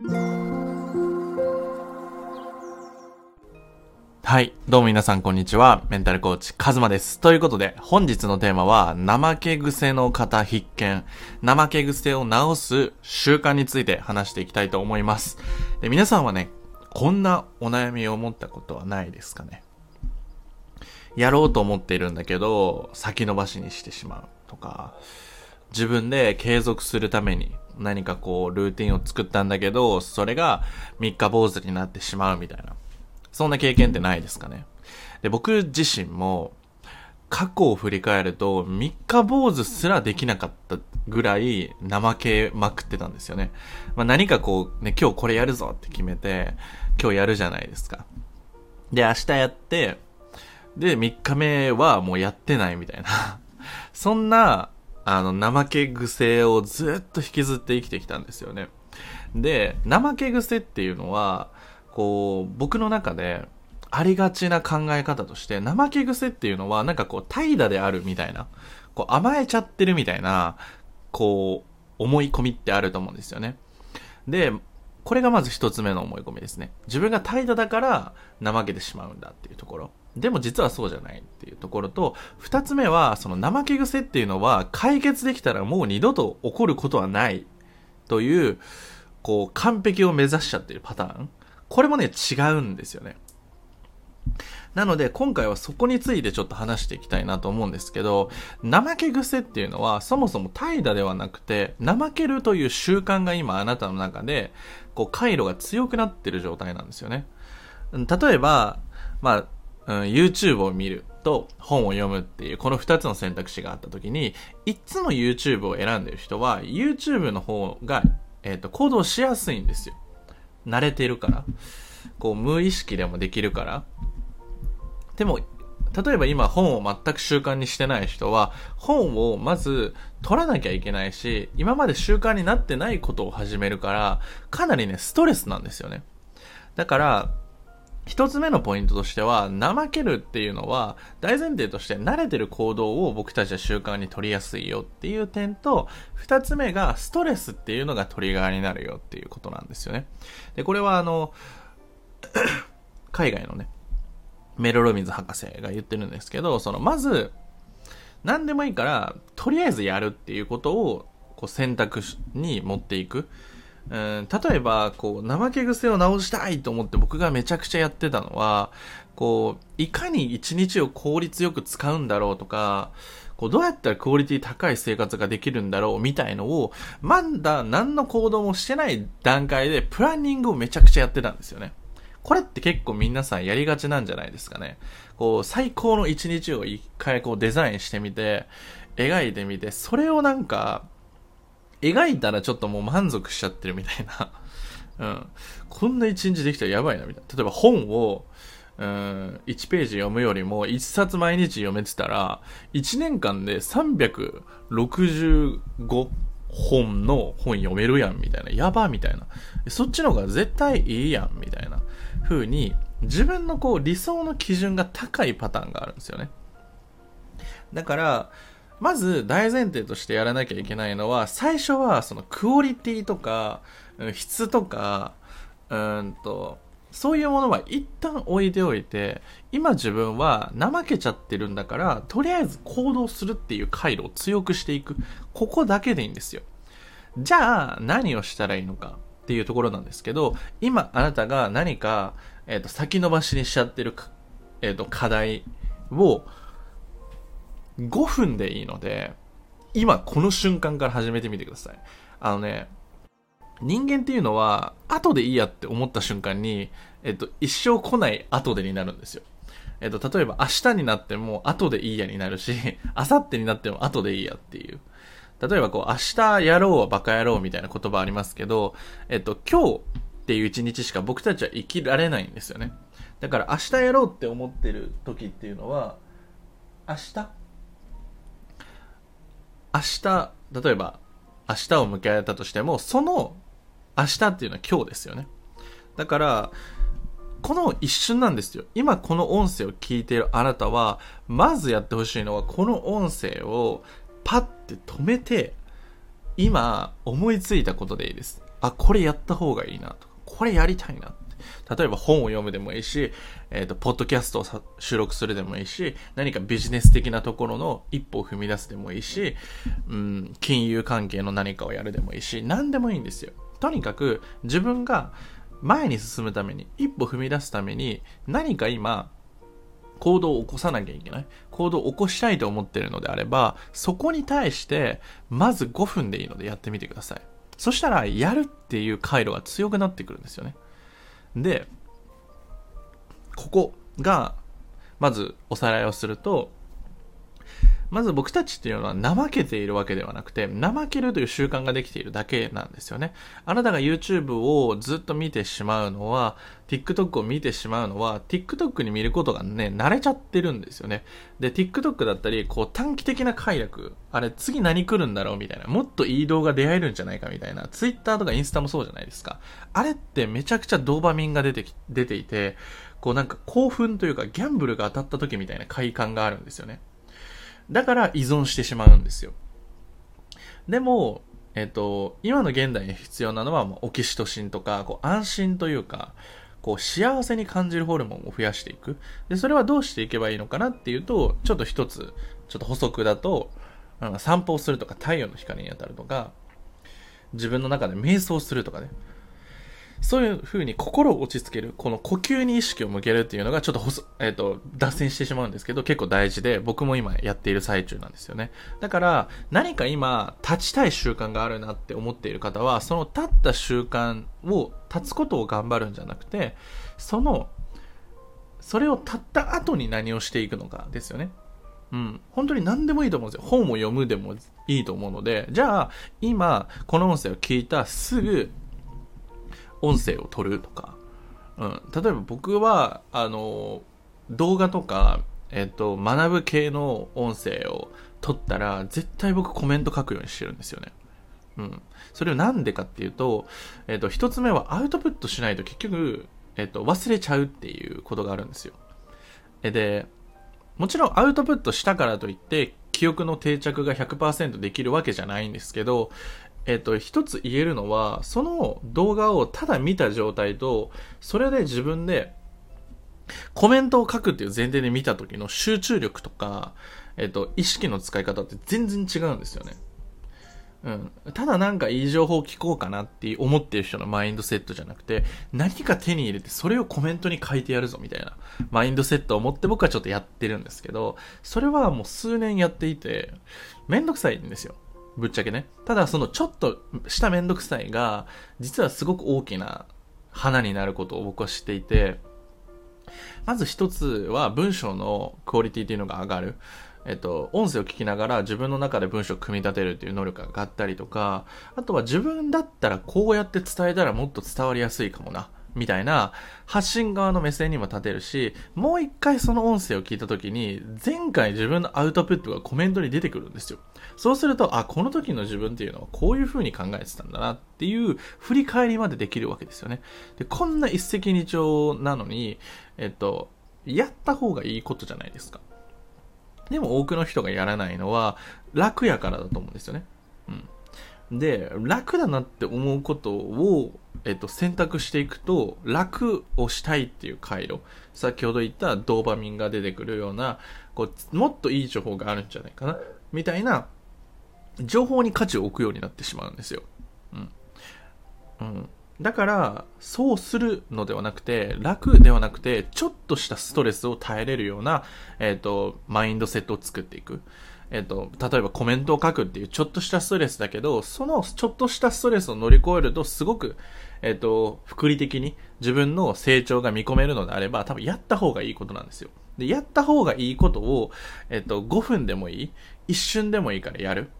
はい。どうも皆さんこんにちは。メンタルコーチ、カズマです。ということで、本日のテーマは、怠け癖の方必見。怠け癖を直す習慣について話していきたいと思います。で皆さんはね、こんなお悩みを持ったことはないですかね？やろうと思っているんだけど、先延ばしにしてしまうとか、自分で継続するために何かこう、ルーティンを作ったんだけど、それが三日坊主になってしまうみたいな。そんな経験ってないですかね。で、僕自身も、過去を振り返ると、三日坊主すらできなかったぐらい怠けまくってたんですよね。まあ、何かこう、ね、今日これやるぞって決めて、今日やるじゃないですか。で、明日やって、で、三日目はもうやってないみたいな。そんな、あの、怠け癖をずっと引きずって生きてきたんですよね。で、怠け癖っていうのは、こう、僕の中で、ありがちな考え方として、怠け癖っていうのは、なんかこう、怠惰であるみたいな、こう、甘えちゃってるみたいな、こう、思い込みってあると思うんですよね。で、これがまず一つ目の思い込みですね。自分が怠惰だから怠けてしまうんだっていうところ。でも実はそうじゃないっていうところと、二つ目は、その怠け癖っていうのは解決できたらもう二度と起こることはないという、こう、完璧を目指しちゃってるパターン。これもね、違うんですよね。なので、今回はそこについてちょっと話していきたいなと思うんですけど、怠け癖っていうのは、そもそも怠惰ではなくて、怠けるという習慣が今あなたの中で、こう、回路が強くなってる状態なんですよね。例えば、まあ、うん、YouTube を見ると本を読むっていう、この2つの選択肢があった時に、いつも YouTube を選んでる人は、YouTube の方が、えっ、ー、と、行動しやすいんですよ。慣れてるから。こう、無意識でもできるから。でも、例えば今本を全く習慣にしてない人は、本をまず取らなきゃいけないし、今まで習慣になってないことを始めるから、かなりね、ストレスなんですよね。だから、一つ目のポイントとしては、怠けるっていうのは、大前提として慣れてる行動を僕たちは習慣に取りやすいよっていう点と、二つ目がストレスっていうのがトリガーになるよっていうことなんですよね。で、これはあの、海外のね、メロロミズ博士が言ってるんですけど、その、まず、何でもいいから、とりあえずやるっていうことを、こう選択に持っていく。うん、例えば、こう、怠け癖を直したいと思って僕がめちゃくちゃやってたのは、こう、いかに一日を効率よく使うんだろうとか、こう、どうやったらクオリティ高い生活ができるんだろうみたいのを、まだ何の行動もしてない段階でプランニングをめちゃくちゃやってたんですよね。これって結構皆さんやりがちなんじゃないですかね。こう、最高の一日を一回こうデザインしてみて、描いてみて、それをなんか、描いたらちょっともう満足しちゃってるみたいな。うん。こんな一日できたらやばいな、みたいな。例えば本を、うん、1ページ読むよりも1冊毎日読めてたら、1年間で365本の本読めるやん、みたいな。やば、みたいな。そっちの方が絶対いいやん、みたいな風に、自分のこう理想の基準が高いパターンがあるんですよね。だから、まず大前提としてやらなきゃいけないのは、最初はそのクオリティとか、質とか、うんと、そういうものは一旦置いておいて、今自分は怠けちゃってるんだから、とりあえず行動するっていう回路を強くしていく。ここだけでいいんですよ。じゃあ、何をしたらいいのかっていうところなんですけど、今あなたが何か、えっ、ー、と、先延ばしにしちゃってる、えっ、ー、と、課題を、5分でいいので、今この瞬間から始めてみてください。あのね、人間っていうのは、後でいいやって思った瞬間に、えっと、一生来ない後でになるんですよ。えっと、例えば明日になっても後でいいやになるし、明後日になっても後でいいやっていう。例えばこう、明日やろうはバカ野郎みたいな言葉ありますけど、えっと、今日っていう一日しか僕たちは生きられないんですよね。だから明日やろうって思ってる時っていうのは、明日明日、例えば明日を迎えたとしても、その明日っていうのは今日ですよね。だから、この一瞬なんですよ。今この音声を聞いているあなたは、まずやってほしいのは、この音声をパッて止めて、今思いついたことでいいです。あ、これやった方がいいなとか、これやりたいな。例えば本を読むでもいいし、えっ、ー、と、ポッドキャストを収録するでもいいし、何かビジネス的なところの一歩を踏み出すでもいいし、うん、金融関係の何かをやるでもいいし、何でもいいんですよ。とにかく自分が前に進むために、一歩踏み出すために、何か今、行動を起こさなきゃいけない。行動を起こしたいと思ってるのであれば、そこに対して、まず5分でいいのでやってみてください。そしたら、やるっていう回路が強くなってくるんですよね。で、ここが、まずおさらいをすると、まず僕たちっていうのは怠けているわけではなくて、怠けるという習慣ができているだけなんですよね。あなたが YouTube をずっと見てしまうのは、TikTok を見てしまうのは、TikTok に見ることがね、慣れちゃってるんですよね。で、TikTok だったり、こう短期的な快楽、あれ次何来るんだろうみたいな、もっといい動画出会えるんじゃないかみたいな、Twitter とかインスタもそうじゃないですか。あれってめちゃくちゃドーパミンが出てき、出ていて、こうなんか興奮というかギャンブルが当たった時みたいな快感があるんですよね。だから依存してしまうんですよ。でも、えっ、と、今の現代に必要なのは、まあ、オキシトシンとか、こう安心というか、こう幸せに感じるホルモンを増やしていく。で、それはどうしていけばいいのかなっていうと、ちょっと一つ、ちょっと補足だと、散歩をするとか、太陽の光に当たるとか、自分の中で瞑想するとかね。そういう風に心を落ち着ける、この呼吸に意識を向けるっていうのがちょっとほえっ、ー、と、脱線してしまうんですけど、結構大事で、僕も今やっている最中なんですよね。だから、何か今、立ちたい習慣があるなって思っている方は、その立った習慣を、立つことを頑張るんじゃなくて、その、それを立った後に何をしていくのかですよね。うん。本当に何でもいいと思うんですよ。本を読むでもいいと思うので、じゃあ、今、この音声を聞いたすぐ、音声を取るとか、うん、例えば僕はあの動画とか、えっと、学ぶ系の音声を取ったら絶対僕コメント書くようにしてるんですよね。うん。それをなんでかっていうと、えっと、一つ目はアウトプットしないと結局、えっと、忘れちゃうっていうことがあるんですよ。で、もちろんアウトプットしたからといって、記憶の定着が100%できるわけじゃないんですけど、えっと、一つ言えるのは、その動画をただ見た状態と、それで自分でコメントを書くっていう前提で見た時の集中力とか、えっと、意識の使い方って全然違うんですよね。うん。ただなんかいい情報を聞こうかなって思ってる人のマインドセットじゃなくて、何か手に入れてそれをコメントに書いてやるぞみたいなマインドセットを持って僕はちょっとやってるんですけど、それはもう数年やっていて、めんどくさいんですよ。ぶっちゃけね。ただそのちょっとしためんどくさいが、実はすごく大きな花になることを僕は知っていて、まず一つは文章のクオリティっていうのが上がる。えっと、音声を聞きながら自分の中で文章を組み立てるっていう能力が上がったりとか、あとは自分だったらこうやって伝えたらもっと伝わりやすいかもな。みたいな発信側の目線にも立てるし、もう一回その音声を聞いた時に、前回自分のアウトプットがコメントに出てくるんですよ。そうすると、あ、この時の自分っていうのはこういう風に考えてたんだなっていう振り返りまでできるわけですよね。で、こんな一石二鳥なのに、えっと、やった方がいいことじゃないですか。でも多くの人がやらないのは楽やからだと思うんですよね。うん。で、楽だなって思うことをえっと、選択していくと楽をしたいっていう回路先ほど言ったドーパミンが出てくるようなこうもっといい情報があるんじゃないかなみたいな情報に価値を置くようになってしまうんですよ。うん。うん。だから、そうするのではなくて、楽ではなくて、ちょっとしたストレスを耐えれるような、えっ、と、マインドセットを作っていく。えっ、と、例えばコメントを書くっていうちょっとしたストレスだけど、そのちょっとしたストレスを乗り越えると、すごく、えっ、と、福利的に自分の成長が見込めるのであれば、多分やった方がいいことなんですよ。で、やった方がいいことを、えっ、と、5分でもいい、一瞬でもいいからやる。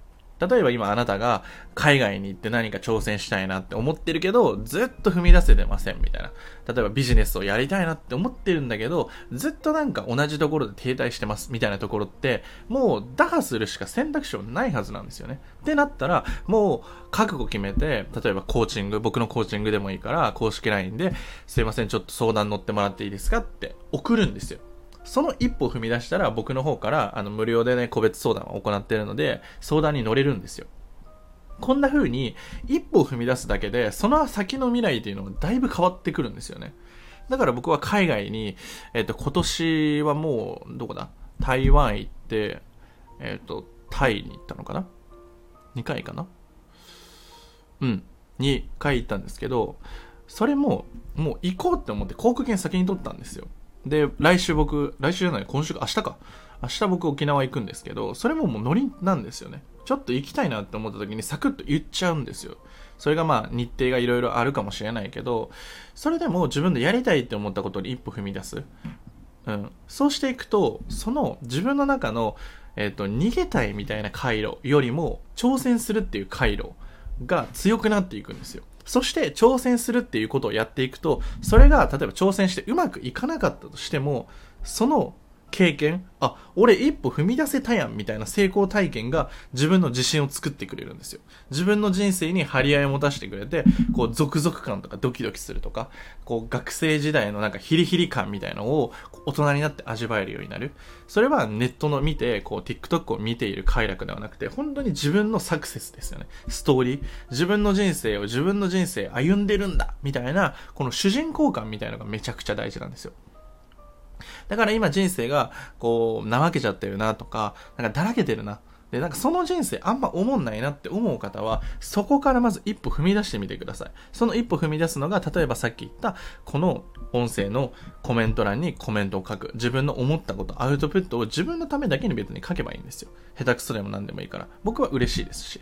例えば今あなたが海外に行って何か挑戦したいなって思ってるけど、ずっと踏み出せてませんみたいな。例えばビジネスをやりたいなって思ってるんだけど、ずっとなんか同じところで停滞してますみたいなところって、もう打破するしか選択肢はないはずなんですよね。ってなったら、もう覚悟決めて、例えばコーチング、僕のコーチングでもいいから、公式 LINE で、すいません、ちょっと相談乗ってもらっていいですかって送るんですよ。その一歩踏み出したら僕の方からあの無料でね、個別相談を行っているので、相談に乗れるんですよ。こんな風に一歩踏み出すだけで、その先の未来っていうのがだいぶ変わってくるんですよね。だから僕は海外に、えっ、と、今年はもう、どこだ？台湾行って、えっ、と、タイに行ったのかな ?2 回かな？うん。2回行ったんですけど、それも、もう行こうって思って航空券先に取ったんですよ。で、来週僕、来週じゃない、今週か、明日か。明日僕沖縄行くんですけど、それももうノリなんですよね。ちょっと行きたいなって思った時にサクッと言っちゃうんですよ。それがまあ日程がいろいろあるかもしれないけど、それでも自分でやりたいって思ったことに一歩踏み出す。うん。そうしていくと、その自分の中の、えっ、ー、と、逃げたいみたいな回路よりも挑戦するっていう回路が強くなっていくんですよ。そして挑戦するっていうことをやっていくと、それが例えば挑戦してうまくいかなかったとしても、その経験？あ、俺一歩踏み出せたやんみたいな成功体験が自分の自信を作ってくれるんですよ。自分の人生に張り合いを持たせてくれて、こう、続々感とかドキドキするとか、こう、学生時代のなんかヒリヒリ感みたいのを大人になって味わえるようになる。それはネットの見て、こう、TikTok を見ている快楽ではなくて、本当に自分のサクセスですよね。ストーリー。自分の人生を自分の人生歩んでるんだみたいな、この主人公感みたいのがめちゃくちゃ大事なんですよ。だから今人生が、こう、怠けちゃってるなとか、なんかだらけてるな。で、なんかその人生あんま思んないなって思う方は、そこからまず一歩踏み出してみてください。その一歩踏み出すのが、例えばさっき言った、この音声のコメント欄にコメントを書く。自分の思ったこと、アウトプットを自分のためだけに別に書けばいいんですよ。下手くそでも何でもいいから。僕は嬉しいですし。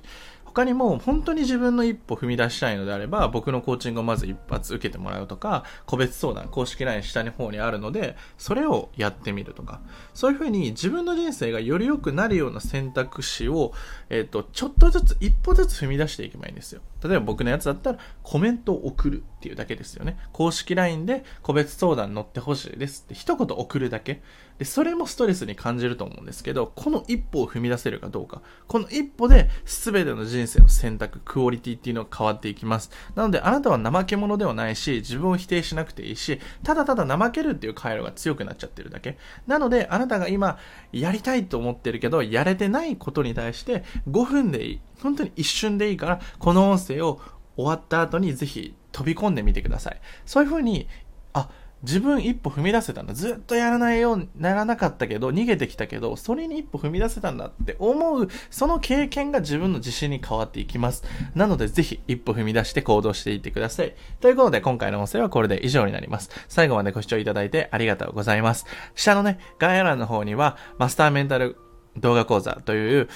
他にも本当に自分の一歩踏み出したいのであれば、僕のコーチングをまず一発受けてもらうとか、個別相談、公式 LINE 下の方にあるので、それをやってみるとか、そういうふうに自分の人生がより良くなるような選択肢を、えっ、ー、と、ちょっとずつ、一歩ずつ踏み出していけばいいんですよ。例えば僕のやつだったら、コメントを送るっていうだけですよね。公式 LINE で個別相談乗ってほしいですって一言送るだけ。で、それもストレスに感じると思うんですけど、この一歩を踏み出せるかどうか。この一歩で全ての人生の選択、クオリティっていうのが変わっていきます。なので、あなたは怠け者ではないし、自分を否定しなくていいし、ただただ怠けるっていう回路が強くなっちゃってるだけ。なので、あなたが今、やりたいと思ってるけど、やれてないことに対して、5分でいい。本当に一瞬でいいから、この音声を終わった後にぜひ飛び込んでみてください。そういう風に、あ、自分一歩踏み出せたんだ。ずっとやらないようにならなかったけど、逃げてきたけど、それに一歩踏み出せたんだって思う、その経験が自分の自信に変わっていきます。なので、ぜひ一歩踏み出して行動していってください。ということで、今回の音声はこれで以上になります。最後までご視聴いただいてありがとうございます。下のね、概要欄の方には、マスターメンタル動画講座という、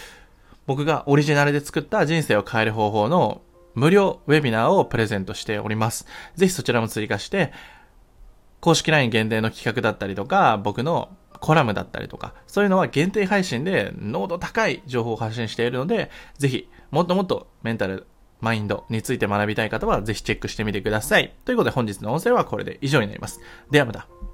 僕がオリジナルで作った人生を変える方法の無料ウェビナーをプレゼントしております。ぜひそちらも追加して、公式 LINE 限定の企画だったりとか、僕のコラムだったりとか、そういうのは限定配信で濃度高い情報を発信しているので、ぜひ、もっともっとメンタル、マインドについて学びたい方は、ぜひチェックしてみてください。ということで本日の音声はこれで以上になります。ではまた。